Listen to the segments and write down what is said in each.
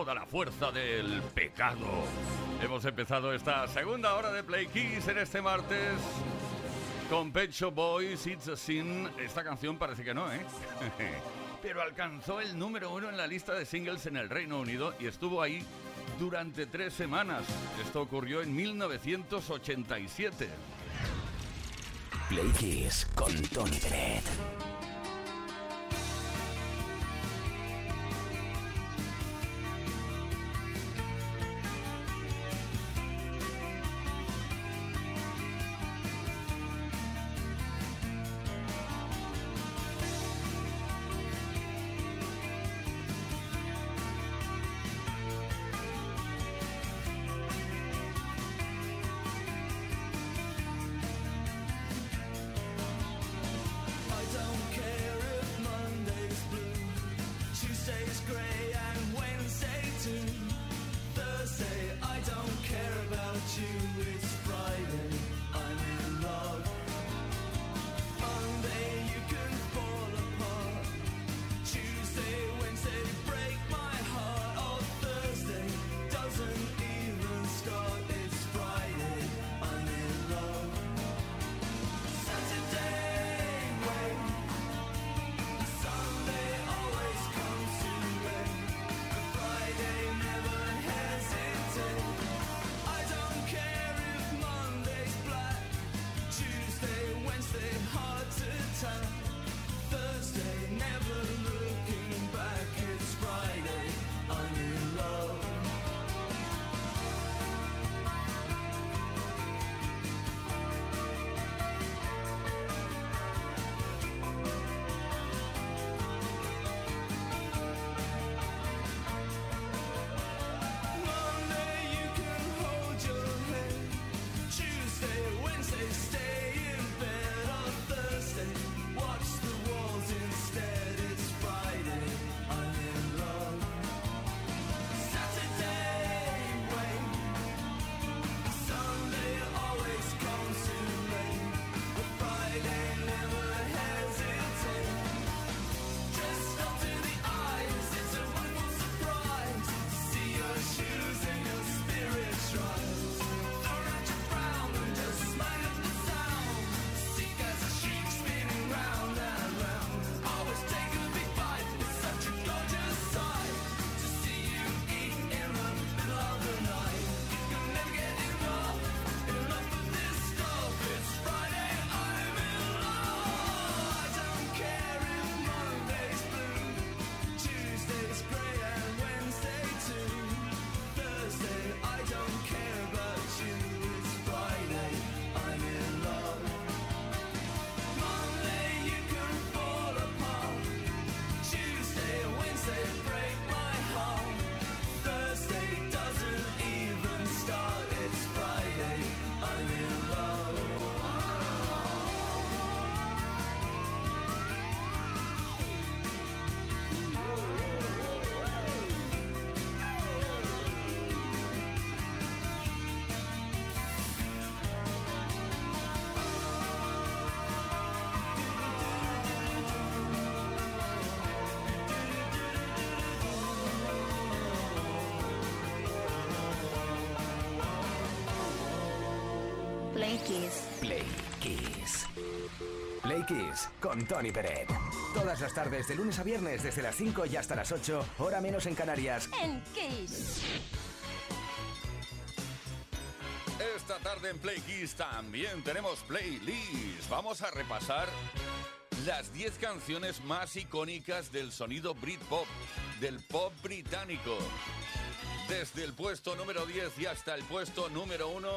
Toda la fuerza del pecado. Hemos empezado esta segunda hora de Play Kiss en este martes con Pet Shop Boys, It's a Sin. Esta canción parece que no, ¿eh? Pero alcanzó el número uno en la lista de singles en el Reino Unido y estuvo ahí durante tres semanas. Esto ocurrió en 1987. Play Kiss con Tony Bennett. Kiss con Tony Peret. Todas las tardes, de lunes a viernes, desde las 5 y hasta las 8, hora menos en Canarias. En Kiss. Esta tarde en Play Kiss también tenemos playlist. Vamos a repasar las 10 canciones más icónicas del sonido Britpop, del pop británico. Desde el puesto número 10 y hasta el puesto número 1,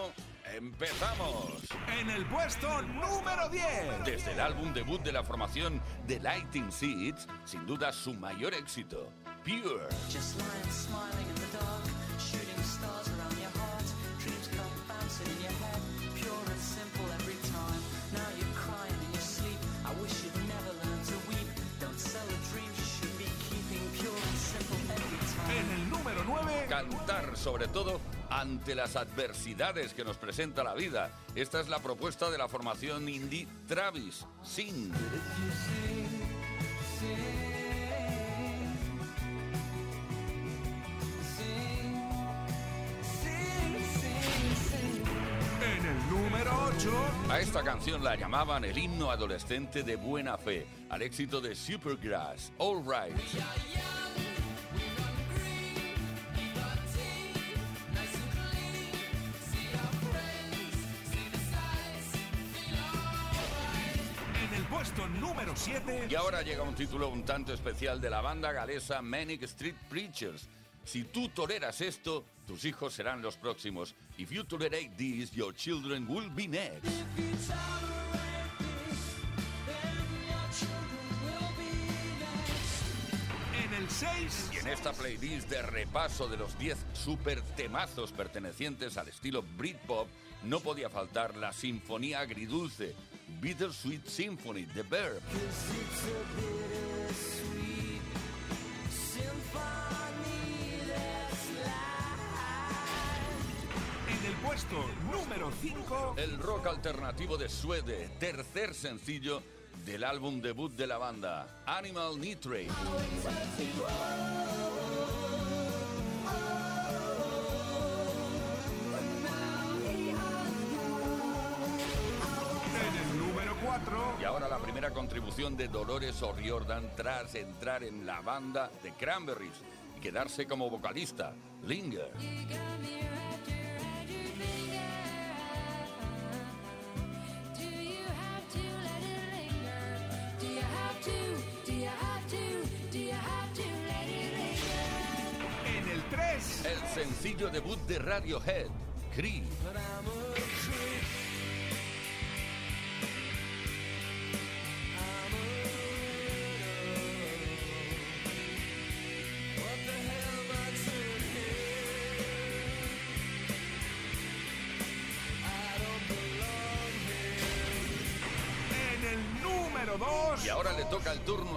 empezamos. En el puesto número 10. Desde el álbum debut de la formación The Lighting Seeds, sin duda su mayor éxito, Pure. Just lying smiling in the dark, shooting stars around your heart. Dreams come bouncing in your head, pure and simple every time. Now you're crying in your sleep. I wish you'd never learned to weep. Don't sell the dreams you should be keeping, pure and simple every time. En el número 9. Cantar sobre todo ante las adversidades que nos presenta la vida. Esta es la propuesta de la formación indie Travis Sing. En el número 8. A esta canción la llamaban el himno adolescente de buena fe, al éxito de Supergrass, All Right. Puesto número 7. Y ahora llega un título un tanto especial de la banda galesa Manic Street Preachers. Si tú toleras esto, tus hijos serán los próximos. If you tolerate this, your children will be next. En el 6. Y en esta playlist de repaso de los 10 super temazos pertenecientes al estilo Britpop, no podía faltar la sinfonía agridulce, Bittersweet Symphony, The Verb. En el puesto número 5. El rock alternativo de Suede, tercer sencillo del álbum debut de la banda, Animal Nitrate. 4. Y ahora la primera contribución de Dolores O'Riordan tras entrar en la banda de Cranberries y quedarse como vocalista, Linger. En el 3. El sencillo debut de Radiohead, Creep.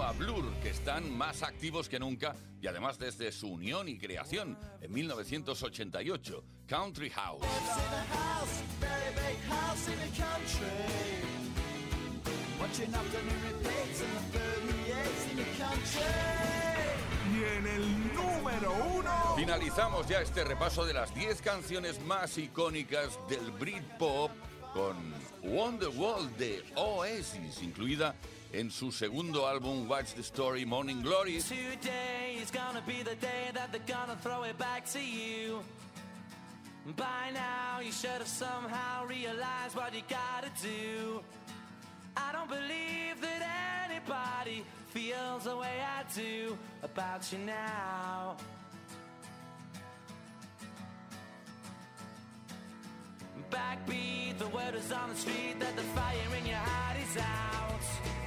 A Blur, que están más activos que nunca y además desde su unión y creación en 1988, Country House. Y en el número 1. Finalizamos ya este repaso de las 10 canciones más icónicas del Britpop con Wonderwall de Oasis, incluida en su segundo álbum Watch the Story Morning Glory. Today is gonna be the day that they're gonna throw it back to you. By now, you should have somehow realized what you gotta do. I don't believe that anybody feels the way I do about you now. Backbeat, the word is on the street that the fire in your heart is out.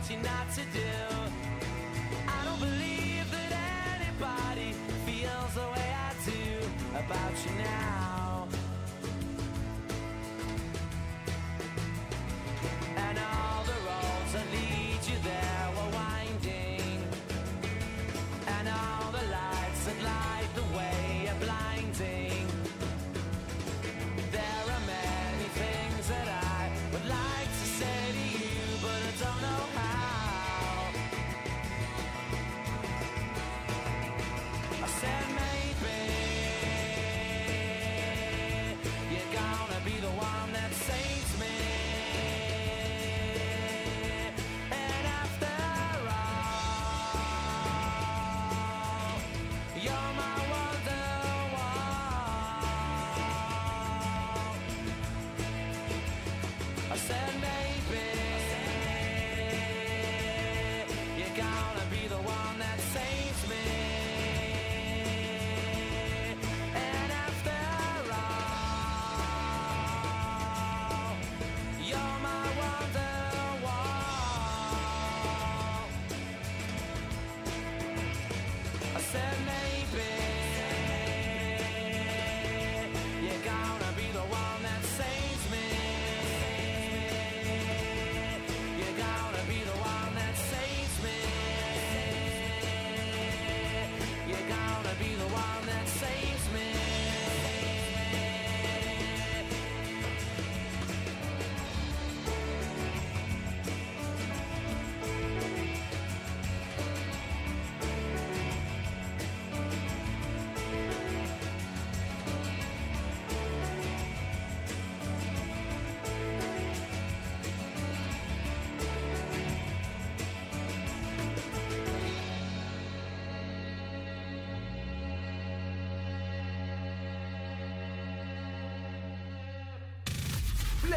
Want you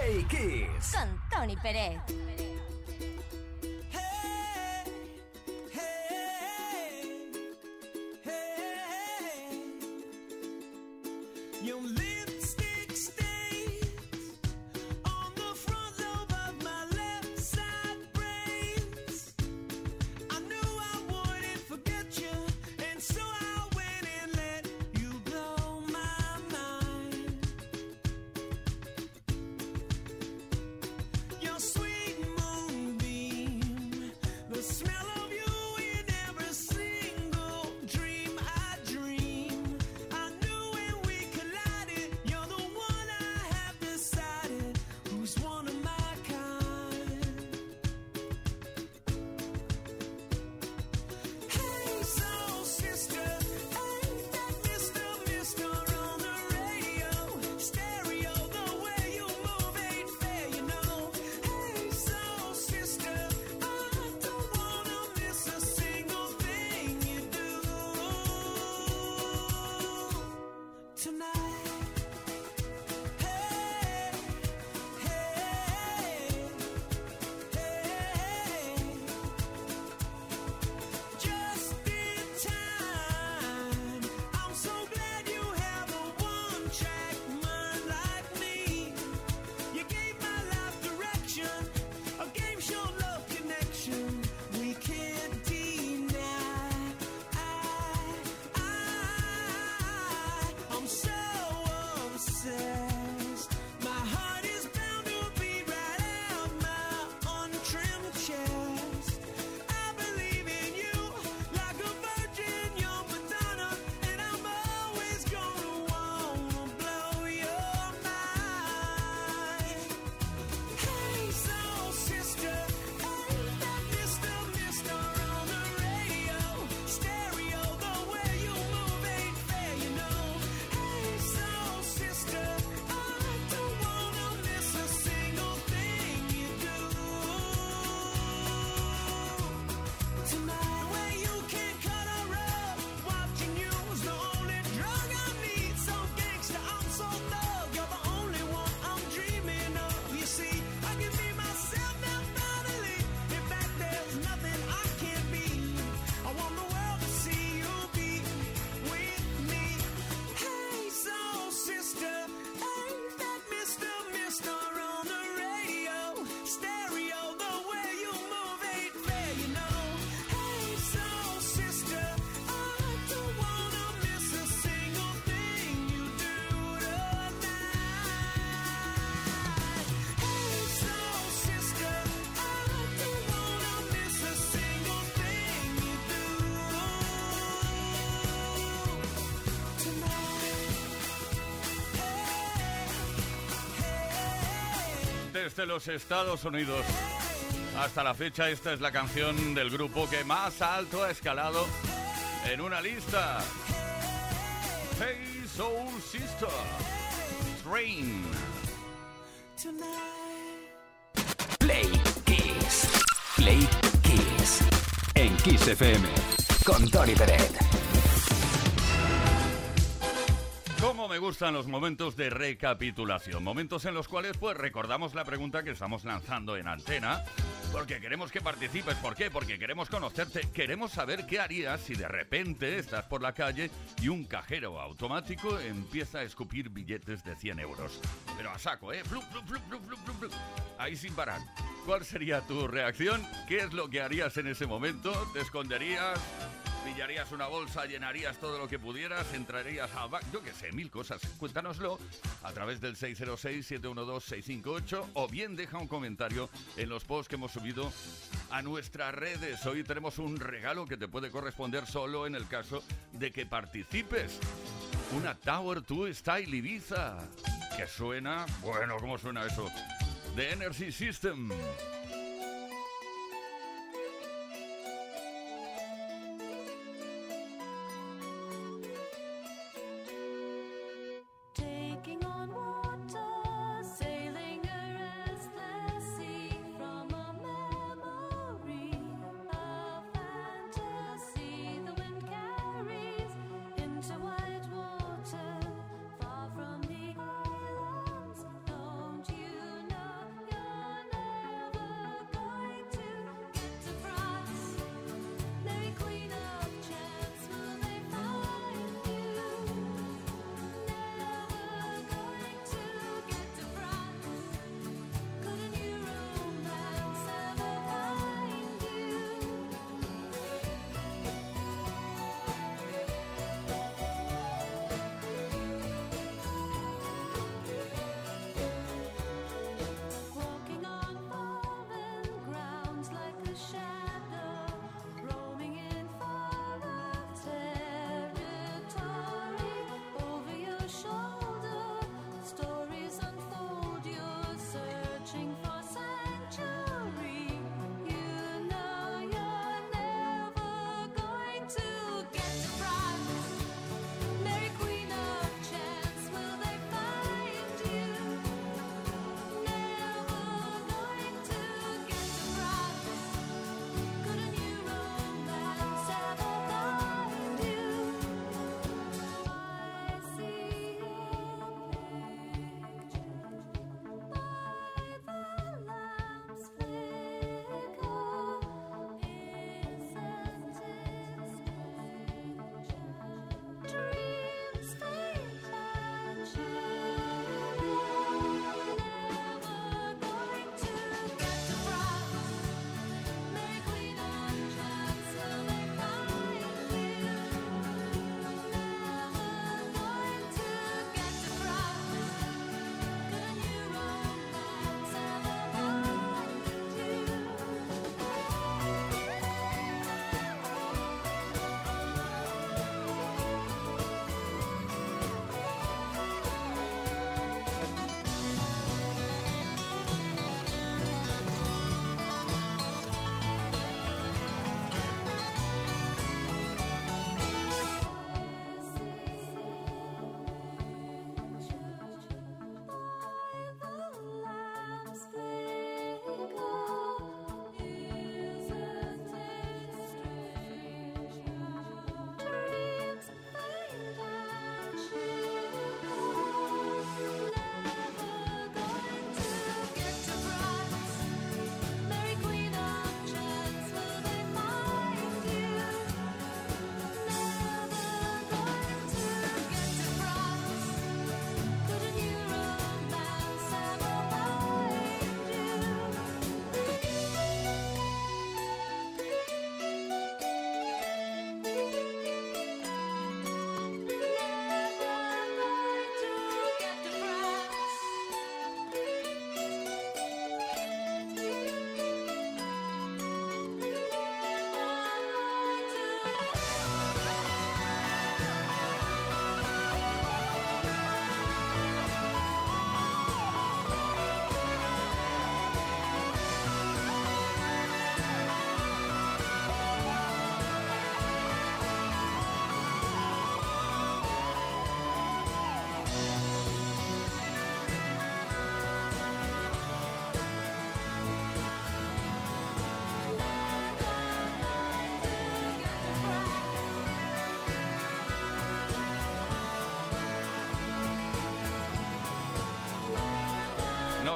Play Kiss. Con Tony Pérez. Desde los Estados Unidos. Hasta la fecha esta es la canción del grupo que más alto ha escalado en una lista. Hey Soul Sister. Train. Play Kiss. Play Kiss. En Kiss FM. Con Tony Peret. Gustan los momentos de recapitulación, momentos en los cuales pues recordamos la pregunta que estamos lanzando en antena, porque queremos que participes, ¿por qué? Porque queremos conocerte, queremos saber qué harías si de repente estás por la calle y un cajero automático empieza a escupir billetes de 100 euros. Pero a saco, ¿eh? Flup, flup, flup. Ahí sin parar. ¿Cuál sería tu reacción? ¿Qué es lo que harías en ese momento? ¿Te esconderías? Pillarías una bolsa, llenarías todo lo que pudieras, entrarías a... ba- Yo qué sé, mil cosas. Cuéntanoslo a través del 606-712-658 o bien deja un comentario en los posts que hemos subido a nuestras redes. Hoy tenemos un regalo que te puede corresponder solo en el caso de que participes. Una Tower 2 Style Ibiza. Que suena... Bueno, ¿cómo suena eso? The Energy System.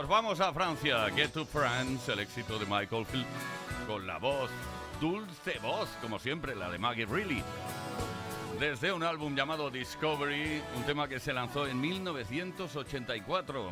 vamos a Francia. Get to France, el éxito de Michael Field con la voz, dulce voz, como siempre, la de Maggie Reilly. Desde un álbum llamado Discovery, un tema que se lanzó en 1984.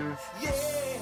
Yeah.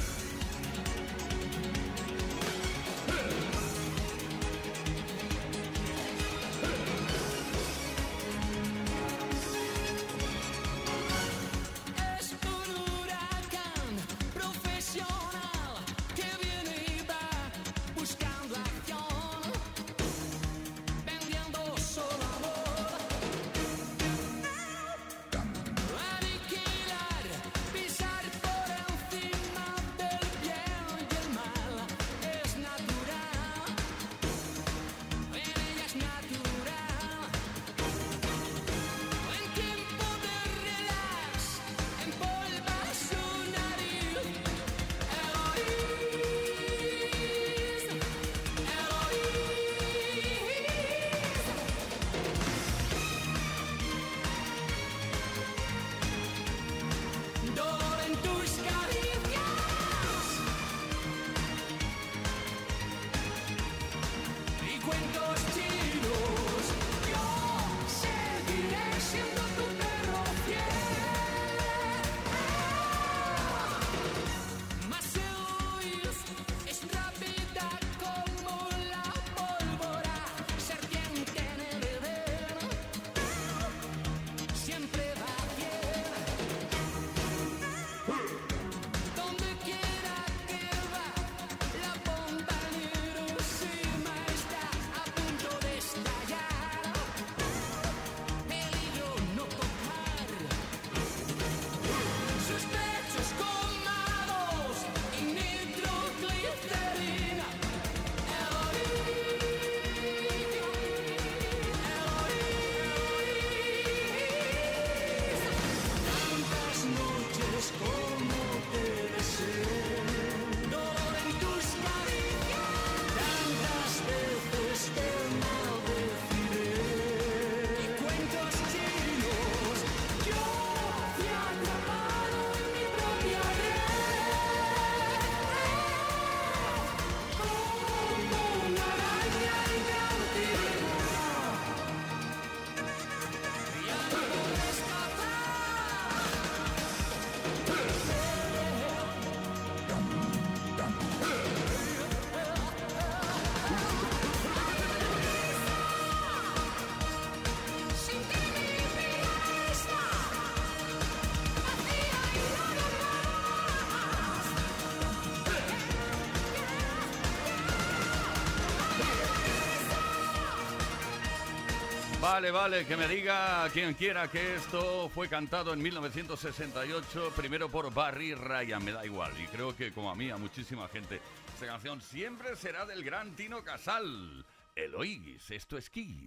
Vale, vale, que me diga quien quiera que esto fue cantado en 1968, primero por Barry Ryan, me da igual, y creo que como a mí, a muchísima gente, esta canción siempre será del gran Tino Casal. Eloís, esto es Kiss.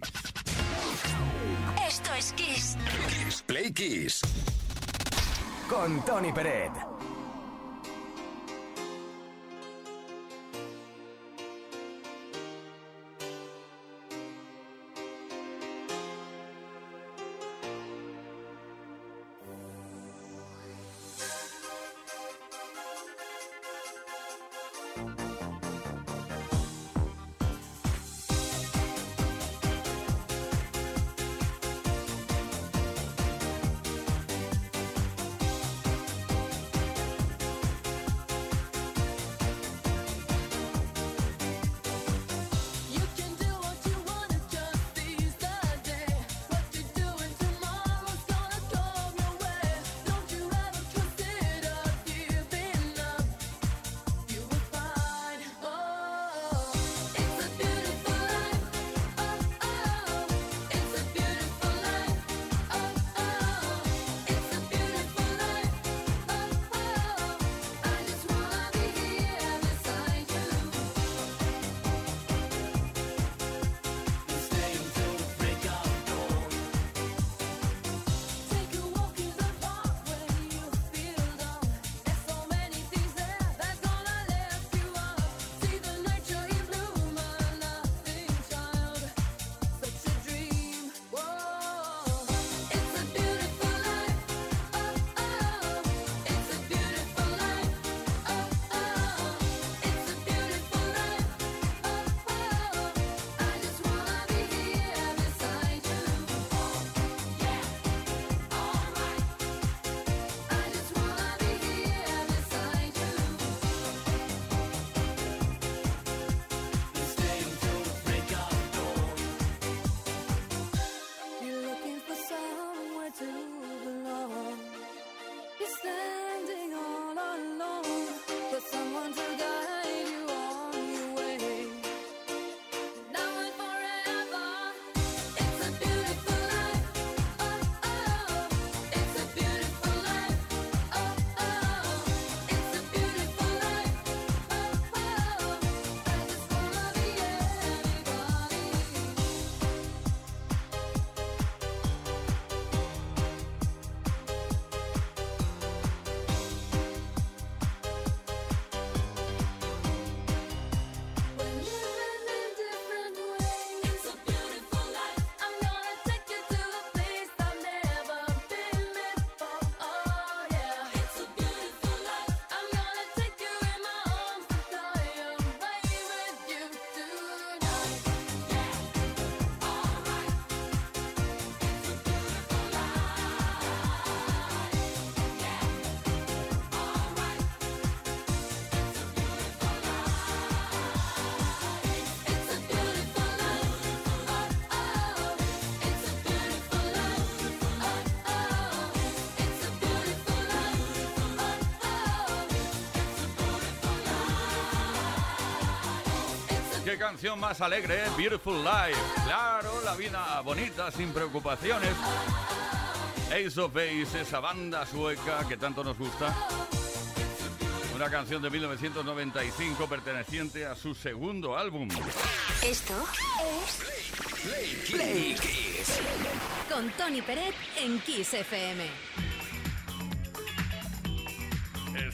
Esto es Kiss. Kiss Play Kiss. Con Tony Peret. Qué canción más alegre, ¿eh? Beautiful Life. Claro, la vida bonita, sin preocupaciones. Ace of Base, esa banda sueca que tanto nos gusta. Una canción de 1995 perteneciente a su segundo álbum. Esto es Play Kiss. con Tony Peret en Kiss FM.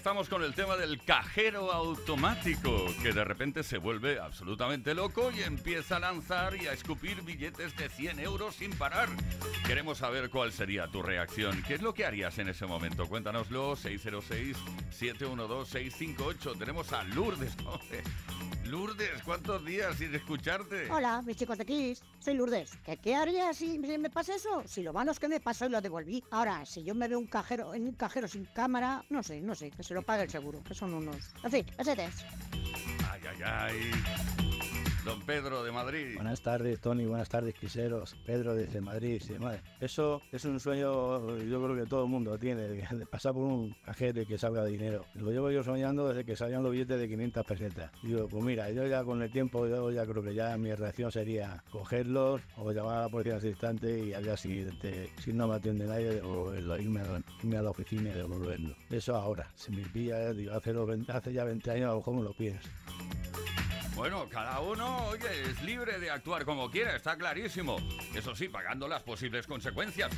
Estamos con el tema del cajero automático, que de repente se vuelve absolutamente loco y empieza a lanzar y a escupir billetes de 100 euros sin parar. Queremos saber cuál sería tu reacción. ¿Qué es lo que harías en ese momento? Cuéntanoslo, 606-712-658. Tenemos a Lourdes. Hombre, Lourdes, ¿cuántos días sin escucharte? Hola, mis chicos de Kiss, soy Lourdes. ¿Qué, qué haría si me pasa eso? Si lo malo es que me pasó y lo devolví. Ahora, si yo me veo un cajero en un cajero sin cámara, no sé, no sé, se lo pague el seguro, que son unos. En fin, ese es. Ay, ay, ay. Don Pedro de Madrid. Buenas tardes, Tony. Buenas tardes, quiseros. Pedro desde Madrid. Eso es un sueño, yo creo que todo el mundo tiene, de pasar por un cajero y que salga dinero. Lo llevo yo soñando desde que salían los billetes de 500 pesetas. Digo, pues mira, yo ya con el tiempo, yo ya creo que ya mi reacción sería cogerlos o llamar a la policía al instante y al día siguiente, si no me atiende nadie, devolverlo, irme a, la- oficina y devolverlo. Eso ahora, si me pilla, digo, hace, los 20 hace ya 20 años, a lo mejor me lo pides. Bueno, cada uno, oye, es libre de actuar como quiera, está clarísimo. Eso sí, pagando las posibles consecuencias.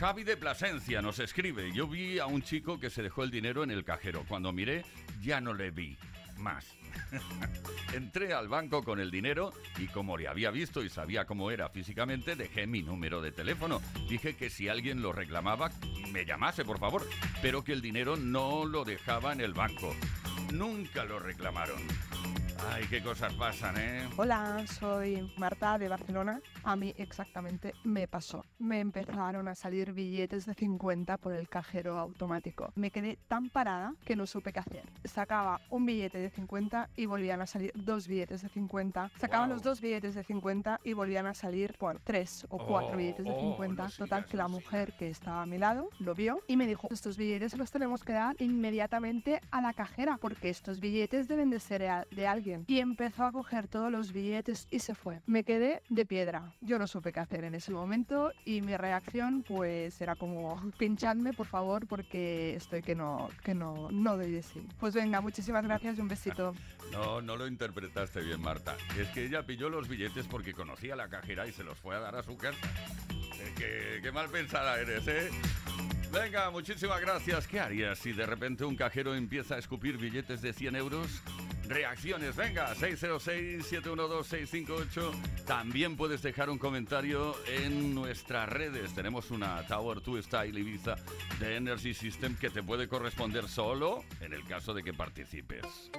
Javi de Plasencia nos escribe, yo vi a un chico que se dejó el dinero en el cajero. Cuando miré, ya no le vi más. Entré al banco con el dinero y como le había visto y sabía cómo era físicamente, dejé mi número de teléfono. Dije que si alguien lo reclamaba, me llamase, por favor, pero que el dinero no lo dejaba en el banco. Nunca lo reclamaron. Ay, qué cosas pasan, ¿eh? Hola, soy Marta de Barcelona. A mí exactamente me pasó. Me empezaron a salir billetes de 50 por el cajero automático. Me quedé tan parada que no supe qué hacer. Sacaba un billete de 50 y volvían a salir dos billetes de 50. Sacaban Guau. los dos billetes de 50 y volvían a salir, bueno, tres o cuatro Oh, billetes de oh, 50. no Total, sigas, que la no mujer que estaba a mi lado lo vio y me dijo, estos billetes los tenemos que dar inmediatamente a la cajera porque estos billetes deben de ser de alguien. Y empezó a coger todos los billetes y se fue. Me quedé de piedra. Yo no supe qué hacer en ese momento y mi reacción pues era como pinchadme por favor porque estoy que no, que no, no doy de sí. Pues venga, muchísimas gracias y un besito. No, no lo interpretaste bien, Marta. Es que ella pilló los billetes porque conocía a la cajera y se los fue a dar a su casa. Eh, qué, qué mal pensada eres, ¿eh? Venga, muchísimas gracias. ¿Qué harías si de repente un cajero empieza a escupir billetes de 100 euros? Reacciones, venga, 606-712-658. También puedes dejar un comentario en nuestras redes. Tenemos una Tower 2 Style Ibiza de Energy System que te puede corresponder solo en el caso de que participes.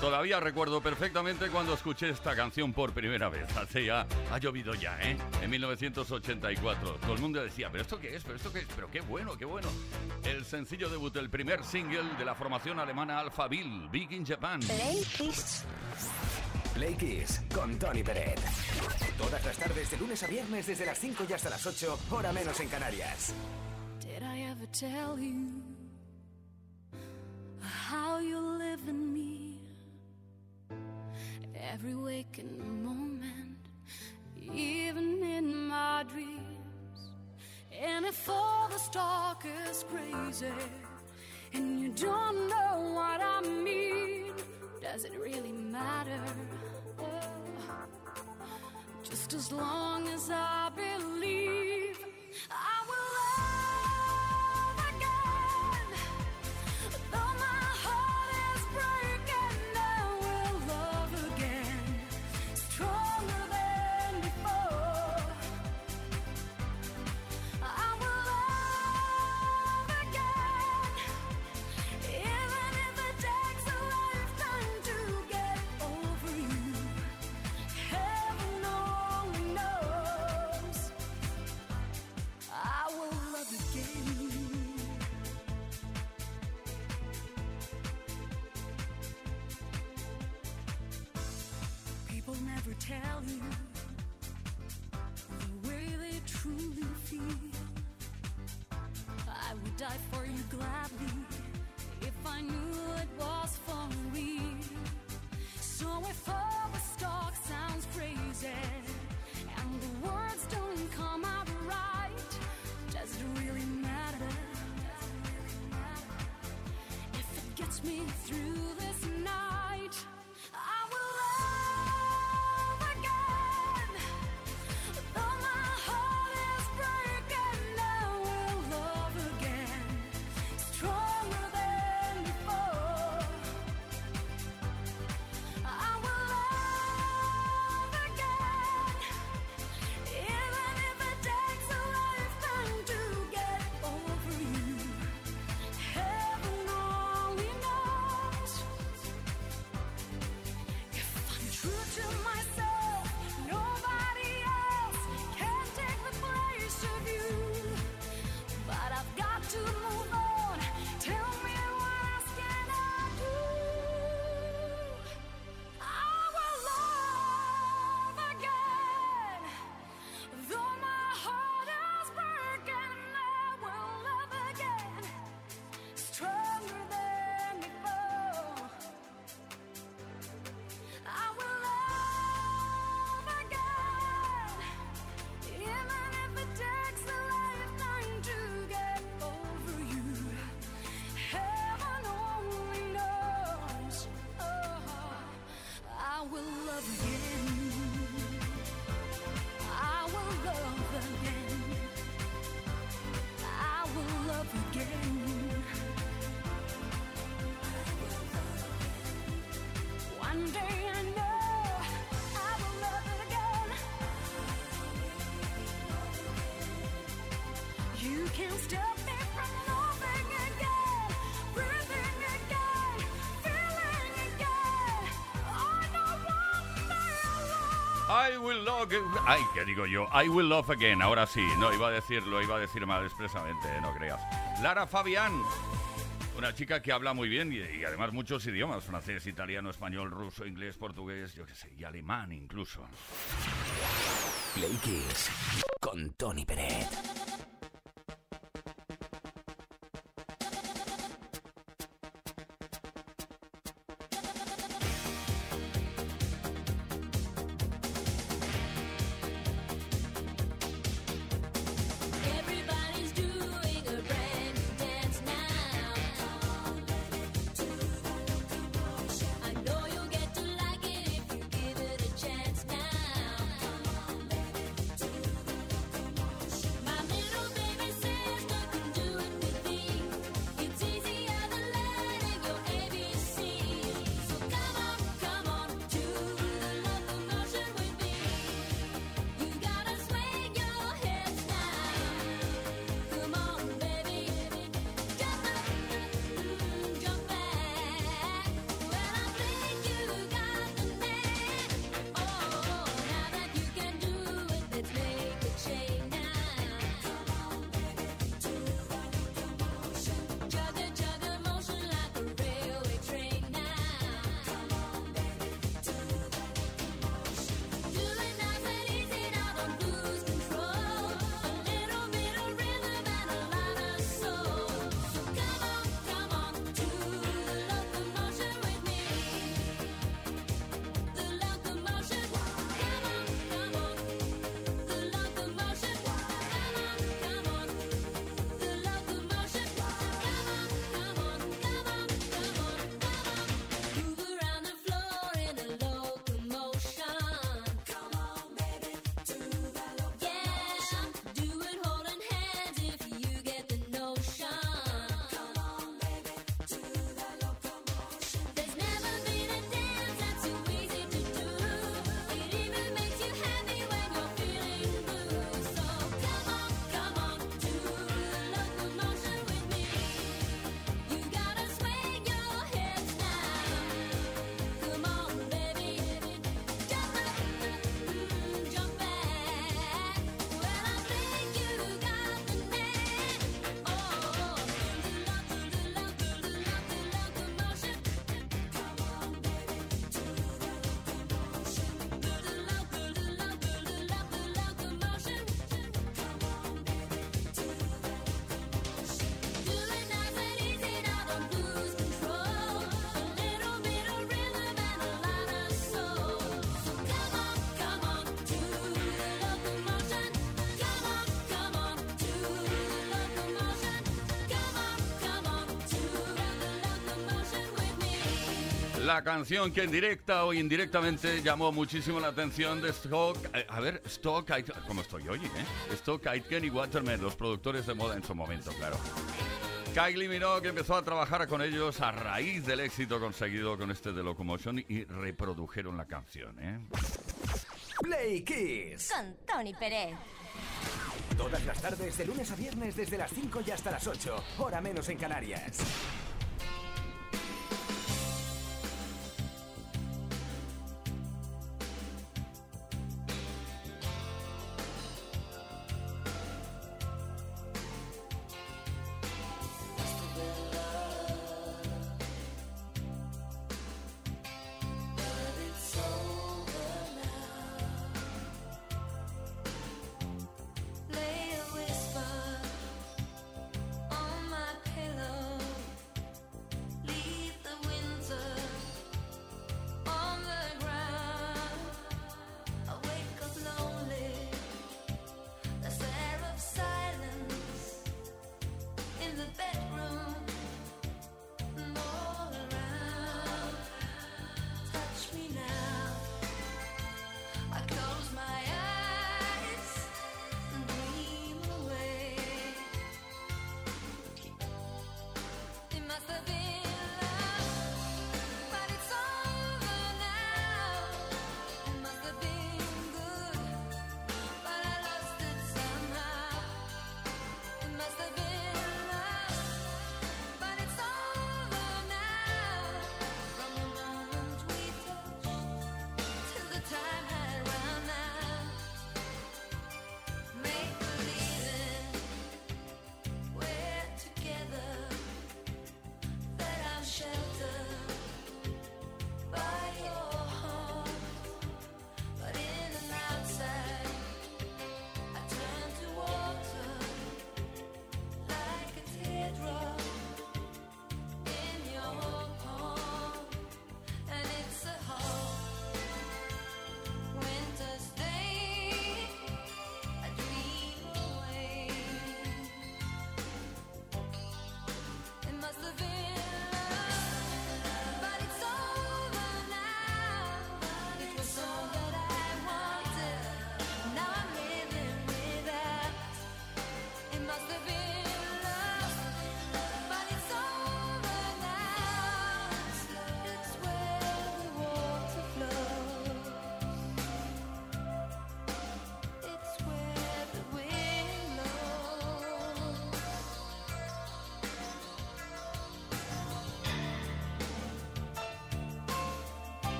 Todavía recuerdo perfectamente cuando escuché esta canción por primera vez. Hace ya, ha llovido ya, ¿eh? En 1984. Todo el mundo decía, ¿pero esto qué es? ¿Pero esto qué es? ¿Pero qué bueno, qué bueno? El sencillo debut, el primer single de la formación alemana Alpha Bill, Big in Japan. Play Kiss. Play Kiss con Tony Peret. Todas las tardes de lunes a viernes desde las 5 y hasta las 8, hora menos en Canarias. Did I ever tell you Every waking moment, even in my dreams. And if all this talk is crazy, and you don't know what I mean, does it really matter? Just as long as I believe I never tell you the way they truly feel. I would die for you gladly if I knew it was for real. So if all the talk sounds crazy and the words don't come out right, does it really matter? If it gets me through I love. Will love... Ay, ¿qué digo yo? I will love again. Ahora sí. No, iba a decirlo, iba a decir mal expresamente, no creas. Lara Fabián. Una chica que habla muy bien y, y además muchos idiomas. Francés, italiano, español, ruso, inglés, portugués, yo qué sé, y alemán incluso. Play Kiss con Tony Peret. La canción que en directa o indirectamente llamó muchísimo la atención de Stock. eh, A ver, Stock, Aitken- ¿cómo estoy hoy, eh? Stock, Aitken y Waterman, los productores de moda en su momento, claro. Kylie Minogue empezó a trabajar con ellos a raíz del éxito conseguido con este de Locomotion y reprodujeron la canción, ¿eh? Play Kiss. Con Tony Pérez. Todas las tardes, de lunes a viernes, desde las 5 y hasta las 8. Hora menos en Canarias.